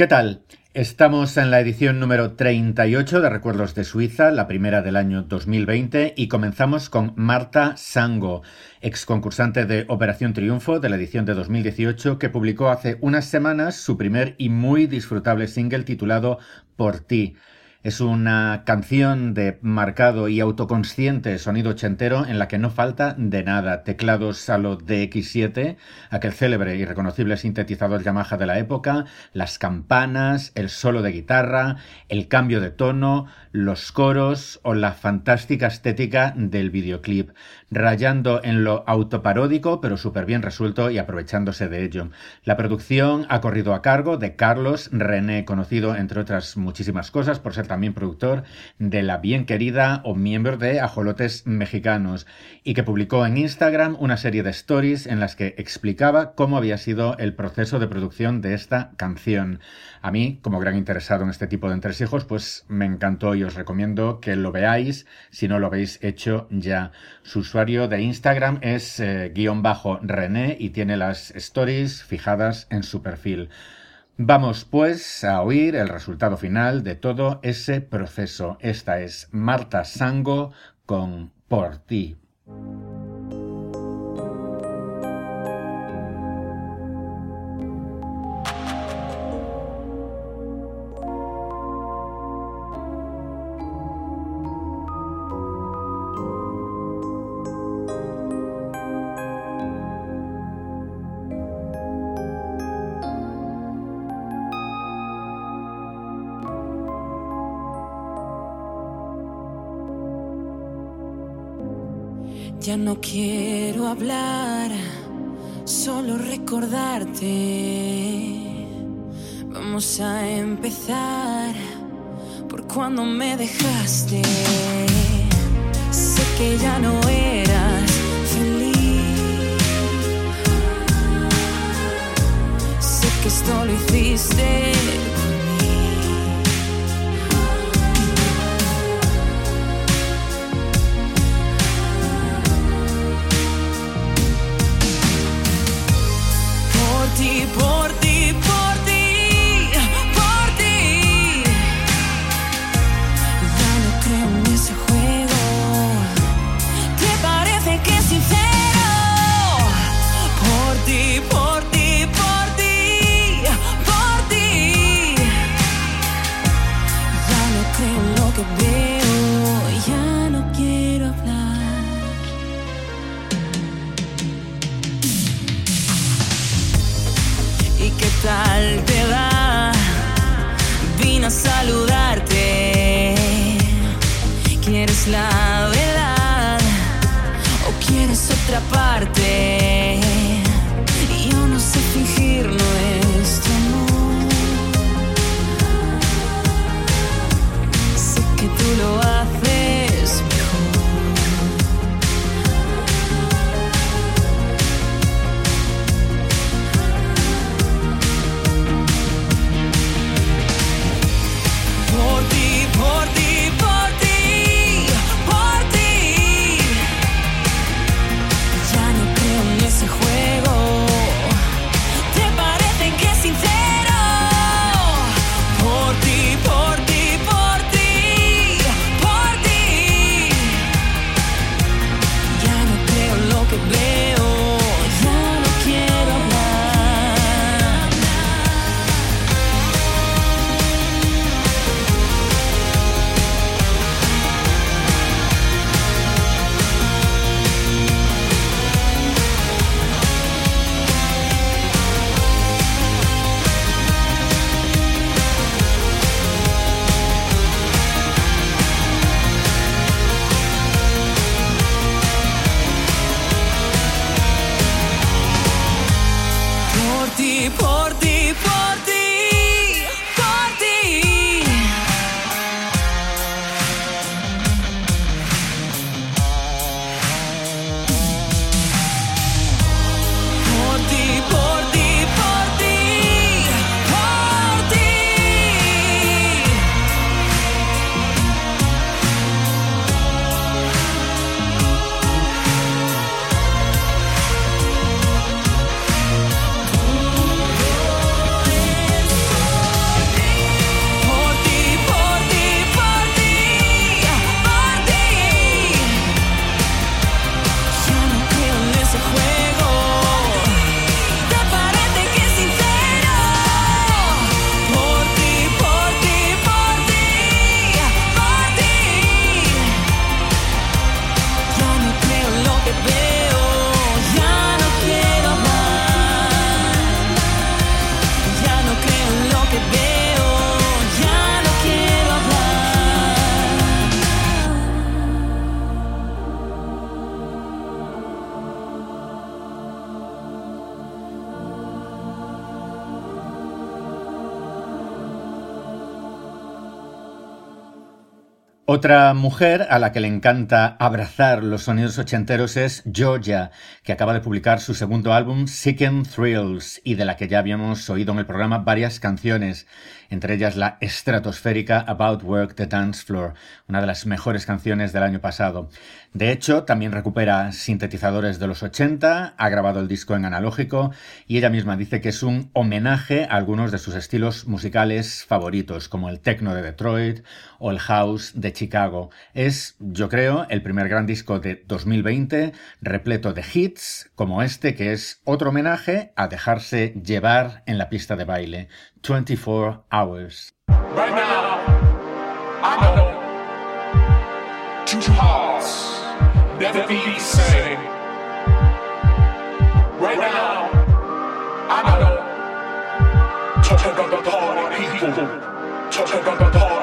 ¿Qué tal? Estamos en la edición número 38 de Recuerdos de Suiza, la primera del año 2020, y comenzamos con Marta Sango, ex concursante de Operación Triunfo de la edición de 2018, que publicó hace unas semanas su primer y muy disfrutable single titulado Por ti. Es una canción de marcado y autoconsciente sonido ochentero en la que no falta de nada. Teclados a lo DX7, aquel célebre y reconocible sintetizador Yamaha de la época, las campanas, el solo de guitarra, el cambio de tono, los coros o la fantástica estética del videoclip rayando en lo autoparódico, pero súper bien resuelto y aprovechándose de ello. La producción ha corrido a cargo de Carlos René, conocido entre otras muchísimas cosas por ser también productor de La Bien Querida o miembro de Ajolotes Mexicanos, y que publicó en Instagram una serie de stories en las que explicaba cómo había sido el proceso de producción de esta canción. A mí, como gran interesado en este tipo de entresijos, pues me encantó y os recomiendo que lo veáis si no lo habéis hecho ya. Su usuario de Instagram es eh, guion bajo René y tiene las stories fijadas en su perfil. Vamos pues a oír el resultado final de todo ese proceso. Esta es Marta Sango con Por ti. Ya no quiero hablar, solo recordarte. Vamos a empezar por cuando me dejaste. Sé que ya no eras feliz. Sé que esto lo hiciste people ¿Quieres la verdad o quieres otra parte? Otra mujer a la que le encanta abrazar los sonidos ochenteros es Georgia, que acaba de publicar su segundo álbum Sicken Thrills y de la que ya habíamos oído en el programa varias canciones entre ellas la estratosférica About Work the Dance Floor, una de las mejores canciones del año pasado. De hecho, también recupera sintetizadores de los 80, ha grabado el disco en analógico y ella misma dice que es un homenaje a algunos de sus estilos musicales favoritos, como el techno de Detroit o el house de Chicago. Es, yo creo, el primer gran disco de 2020, repleto de hits como este, que es otro homenaje a dejarse llevar en la pista de baile. 24 hours. Right now, I know two hearts never be the same. Right now, I know talking about the party people, talking about the party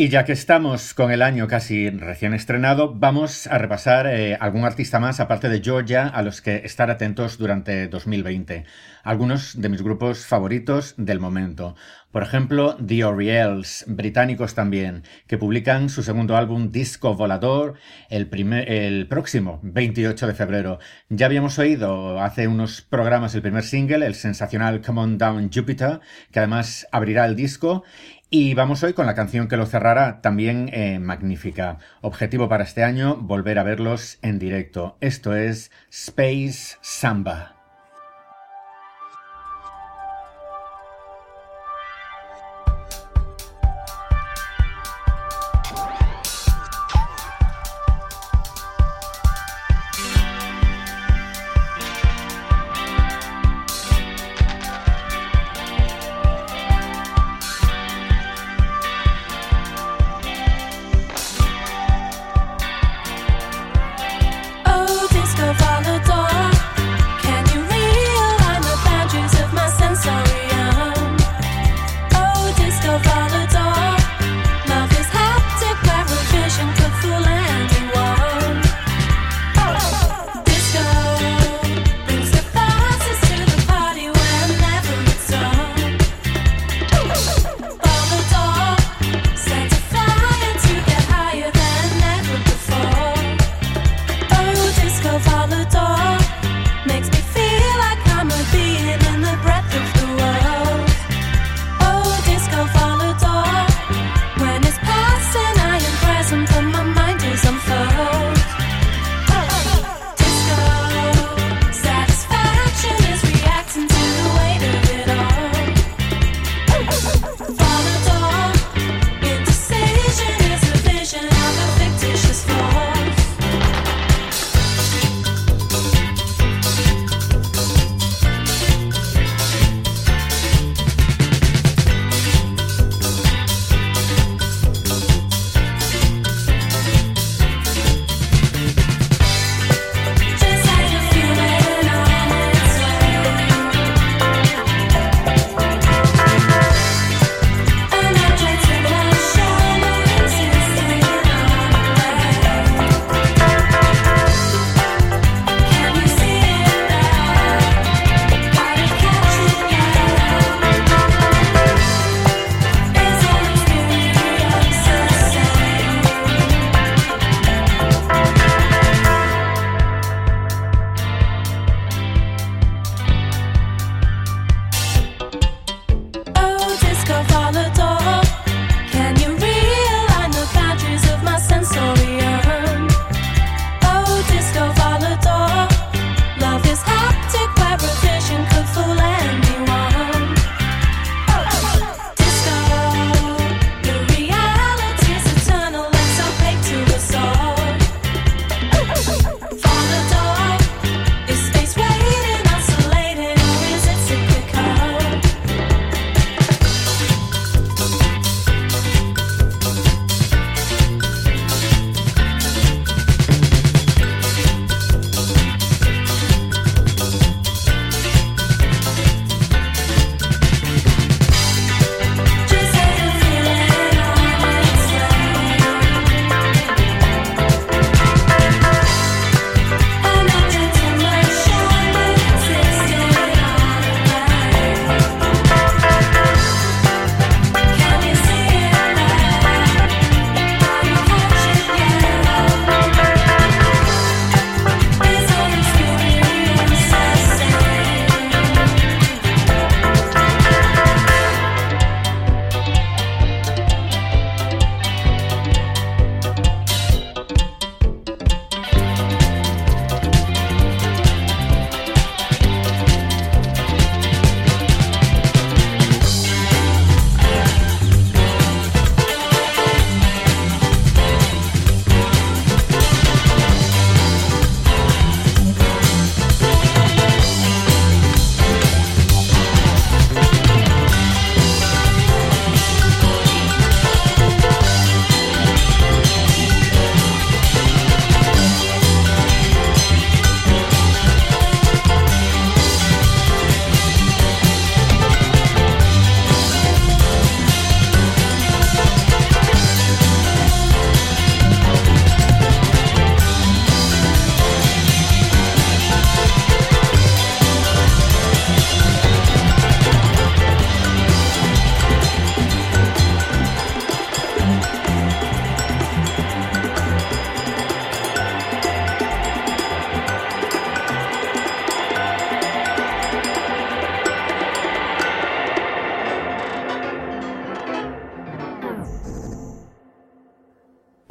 Y ya que estamos con el año casi recién estrenado, vamos a repasar eh, algún artista más aparte de Georgia a los que estar atentos durante 2020. Algunos de mis grupos favoritos del momento. Por ejemplo, The Orioles, británicos también, que publican su segundo álbum Disco Volador el, el próximo 28 de febrero. Ya habíamos oído hace unos programas el primer single, el sensacional Come On Down Jupiter, que además abrirá el disco. Y vamos hoy con la canción que lo cerrará, también eh, magnífica. Objetivo para este año, volver a verlos en directo. Esto es Space Samba.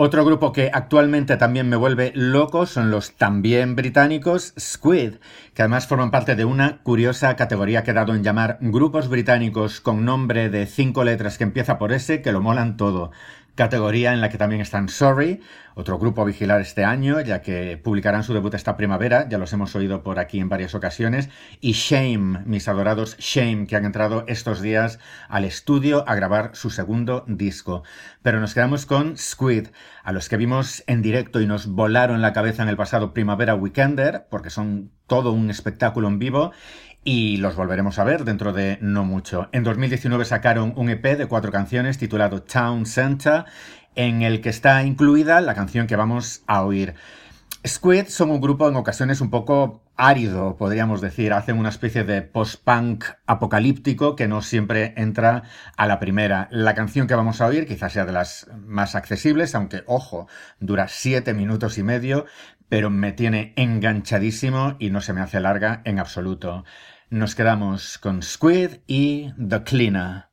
Otro grupo que actualmente también me vuelve loco son los también británicos Squid, que además forman parte de una curiosa categoría que he dado en llamar grupos británicos con nombre de cinco letras que empieza por S que lo molan todo categoría en la que también están Sorry, otro grupo a vigilar este año, ya que publicarán su debut esta primavera, ya los hemos oído por aquí en varias ocasiones, y Shame, mis adorados Shame, que han entrado estos días al estudio a grabar su segundo disco. Pero nos quedamos con Squid, a los que vimos en directo y nos volaron la cabeza en el pasado Primavera Weekender, porque son todo un espectáculo en vivo, y los volveremos a ver dentro de no mucho. En 2019 sacaron un EP de cuatro canciones titulado Town Center, en el que está incluida la canción que vamos a oír. Squid son un grupo en ocasiones un poco árido, podríamos decir. Hacen una especie de post-punk apocalíptico que no siempre entra a la primera. La canción que vamos a oír quizás sea de las más accesibles, aunque, ojo, dura siete minutos y medio, pero me tiene enganchadísimo y no se me hace larga en absoluto. Nos quedamos con Squid y The Cleaner.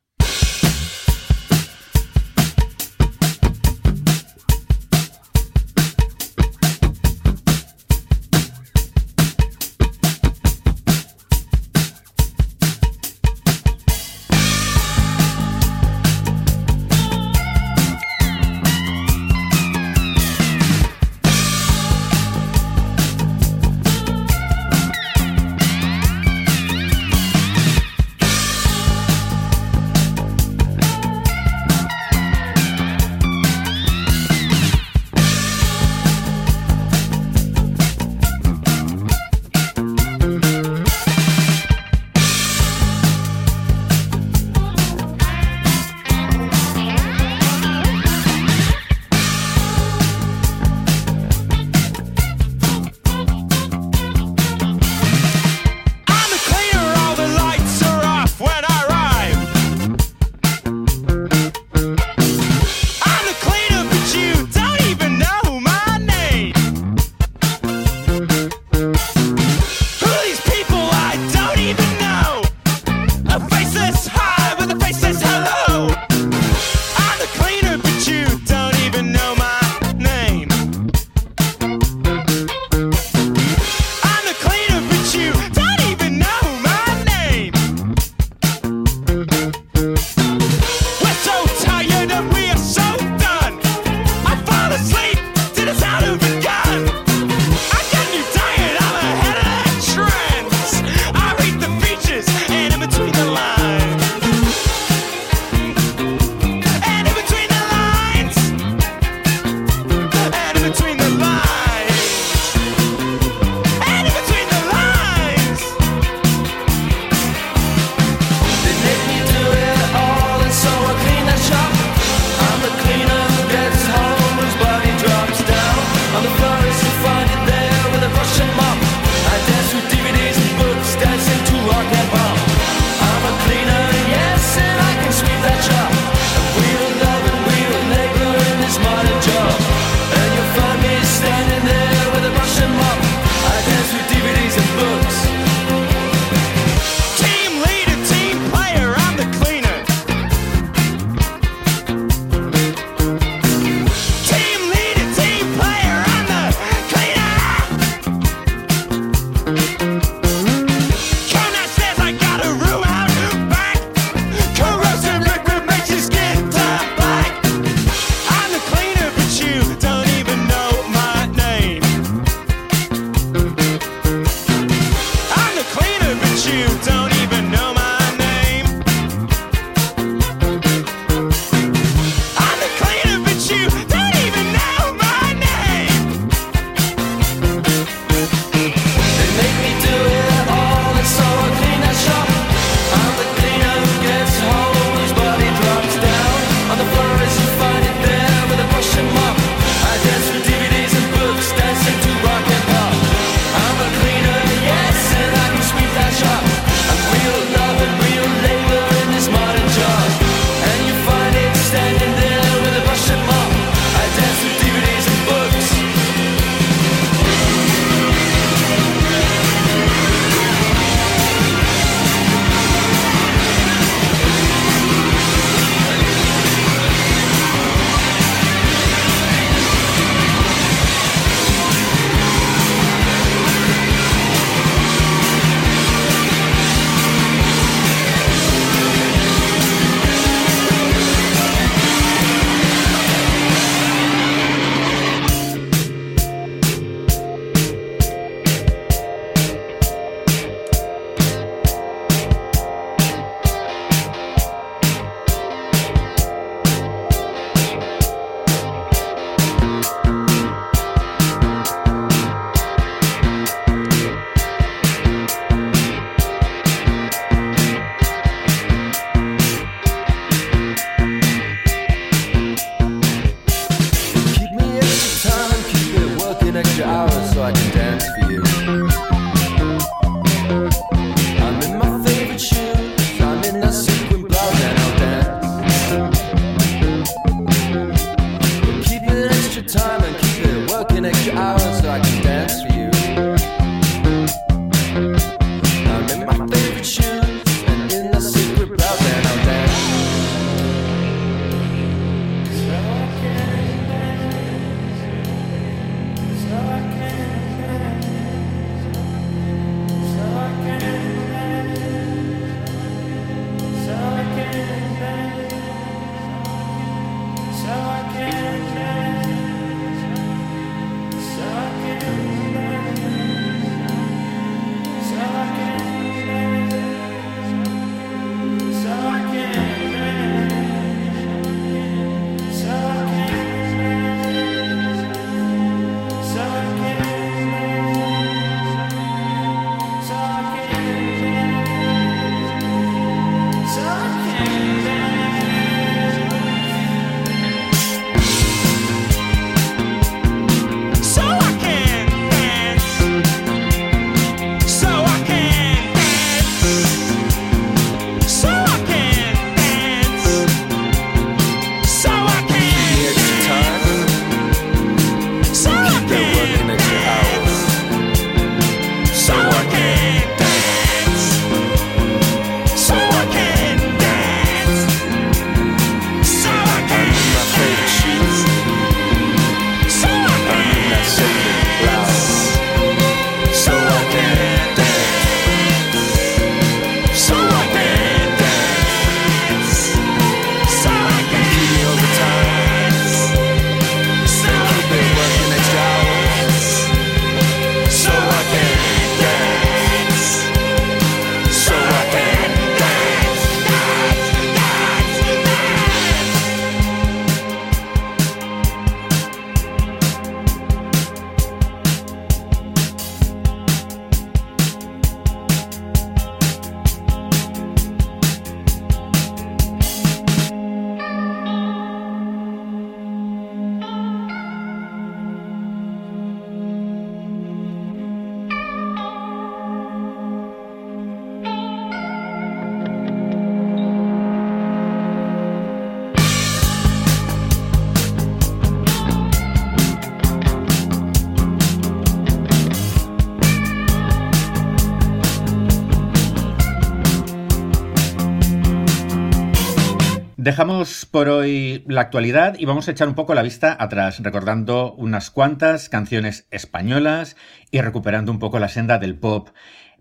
Dejamos por hoy la actualidad y vamos a echar un poco la vista atrás, recordando unas cuantas canciones españolas y recuperando un poco la senda del pop.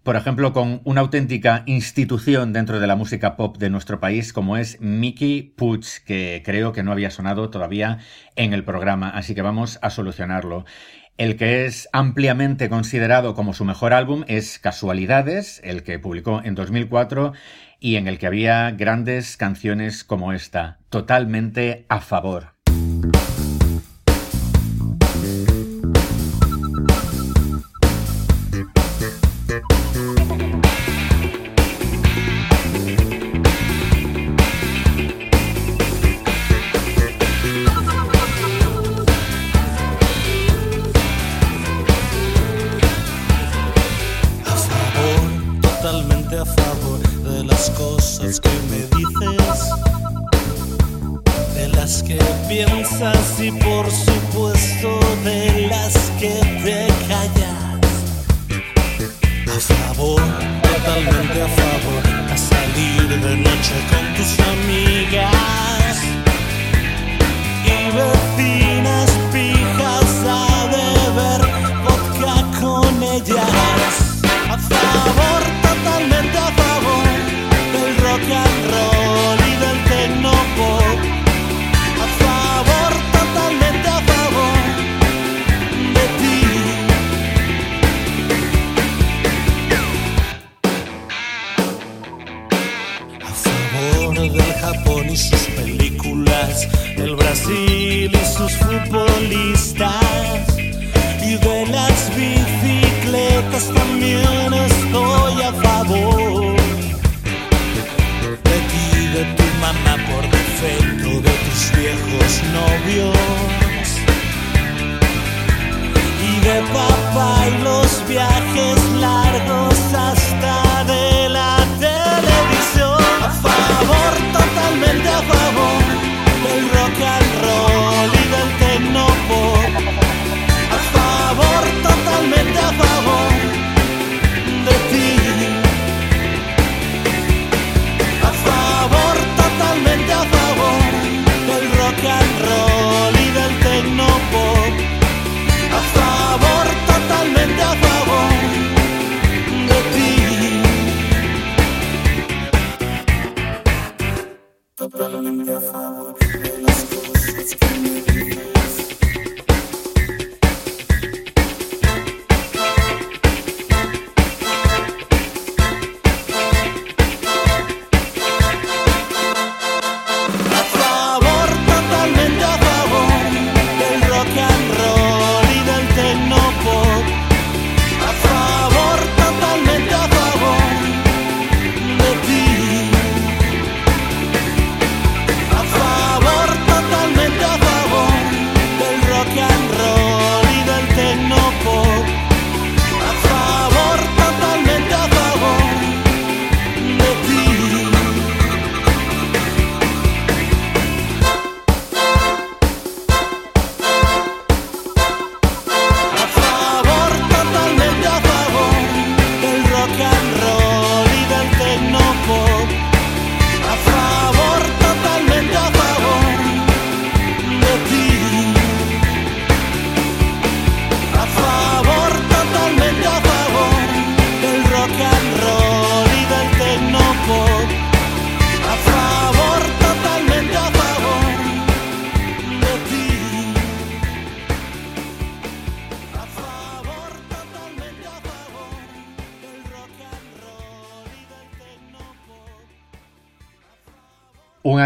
Por ejemplo, con una auténtica institución dentro de la música pop de nuestro país como es Mickey Puch, que creo que no había sonado todavía en el programa, así que vamos a solucionarlo. El que es ampliamente considerado como su mejor álbum es Casualidades, el que publicó en 2004 y en el que había grandes canciones como esta, totalmente a favor. y por supuesto de las que te callas. A favor, totalmente a favor, a salir de noche con tus amigas.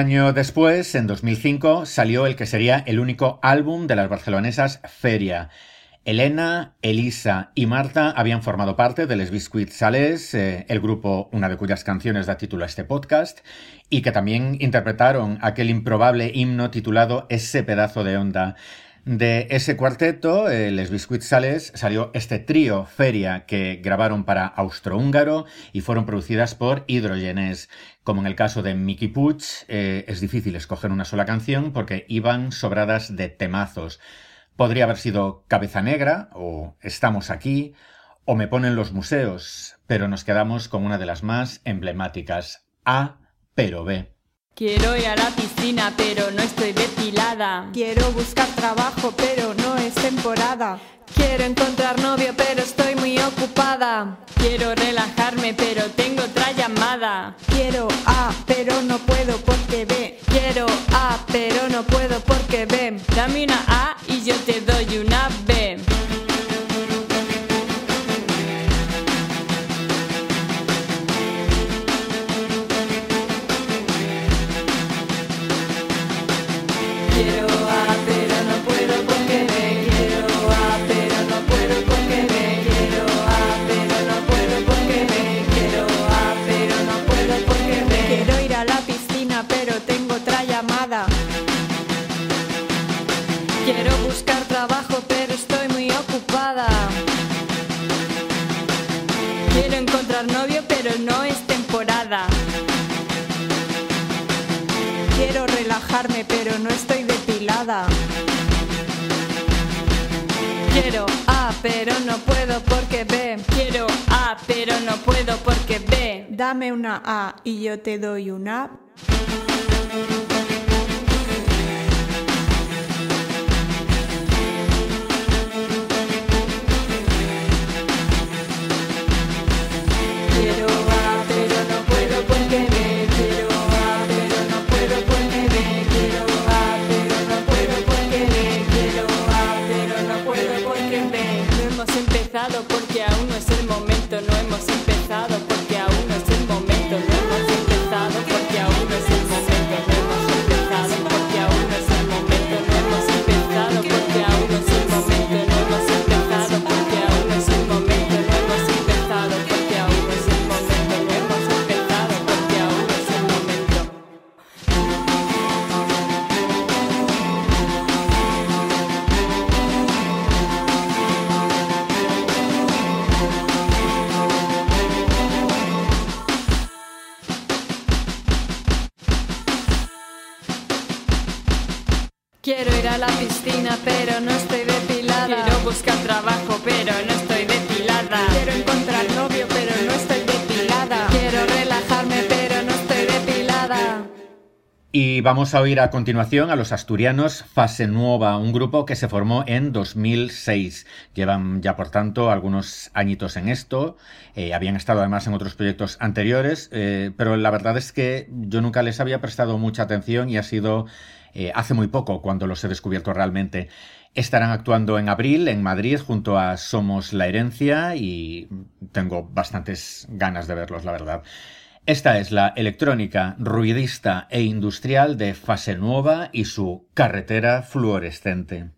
Año después, en 2005, salió el que sería el único álbum de las barcelonesas Feria. Elena, Elisa y Marta habían formado parte de Les Biscuits Sales, eh, el grupo, una de cuyas canciones da título a este podcast, y que también interpretaron aquel improbable himno titulado Ese pedazo de onda. De ese cuarteto, eh, Les Biscuits Sales, salió este trío Feria que grabaron para Austrohúngaro y fueron producidas por Hidrogenes. Como en el caso de Mickey Puch, eh, es difícil escoger una sola canción porque iban sobradas de temazos. Podría haber sido Cabeza Negra o Estamos aquí o Me ponen los museos, pero nos quedamos con una de las más emblemáticas, A pero B. Quiero ir a la piscina, pero no estoy depilada. Quiero buscar trabajo, pero no es temporada. Quiero encontrar novio, pero estoy muy ocupada. Quiero relajarme, pero tengo otra llamada. Quiero A, pero no puedo porque B. Quiero A, pero no puedo porque B. Dame una A y yo te doy una B. no estoy depilada. Quiero A, pero no puedo porque B. Quiero A, pero no puedo porque B. Dame una A y yo te doy una. Y vamos a oír a continuación a los asturianos Fase Nueva, un grupo que se formó en 2006. Llevan ya, por tanto, algunos añitos en esto. Eh, habían estado además en otros proyectos anteriores, eh, pero la verdad es que yo nunca les había prestado mucha atención y ha sido eh, hace muy poco cuando los he descubierto realmente. Estarán actuando en abril en Madrid junto a Somos la Herencia y tengo bastantes ganas de verlos, la verdad. Esta es la electrónica ruidista e industrial de Fase Nueva y su carretera fluorescente.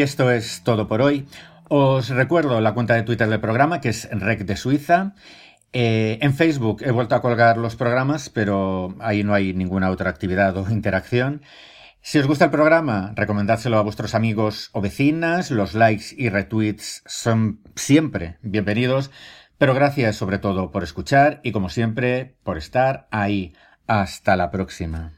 Y esto es todo por hoy. Os recuerdo la cuenta de Twitter del programa, que es Rec de Suiza. Eh, en Facebook he vuelto a colgar los programas, pero ahí no hay ninguna otra actividad o interacción. Si os gusta el programa, recomendádselo a vuestros amigos o vecinas. Los likes y retweets son siempre bienvenidos. Pero gracias sobre todo por escuchar y como siempre por estar ahí. Hasta la próxima.